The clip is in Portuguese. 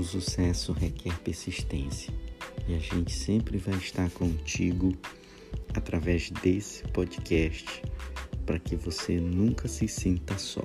O sucesso requer persistência e a gente sempre vai estar contigo através desse podcast para que você nunca se sinta só.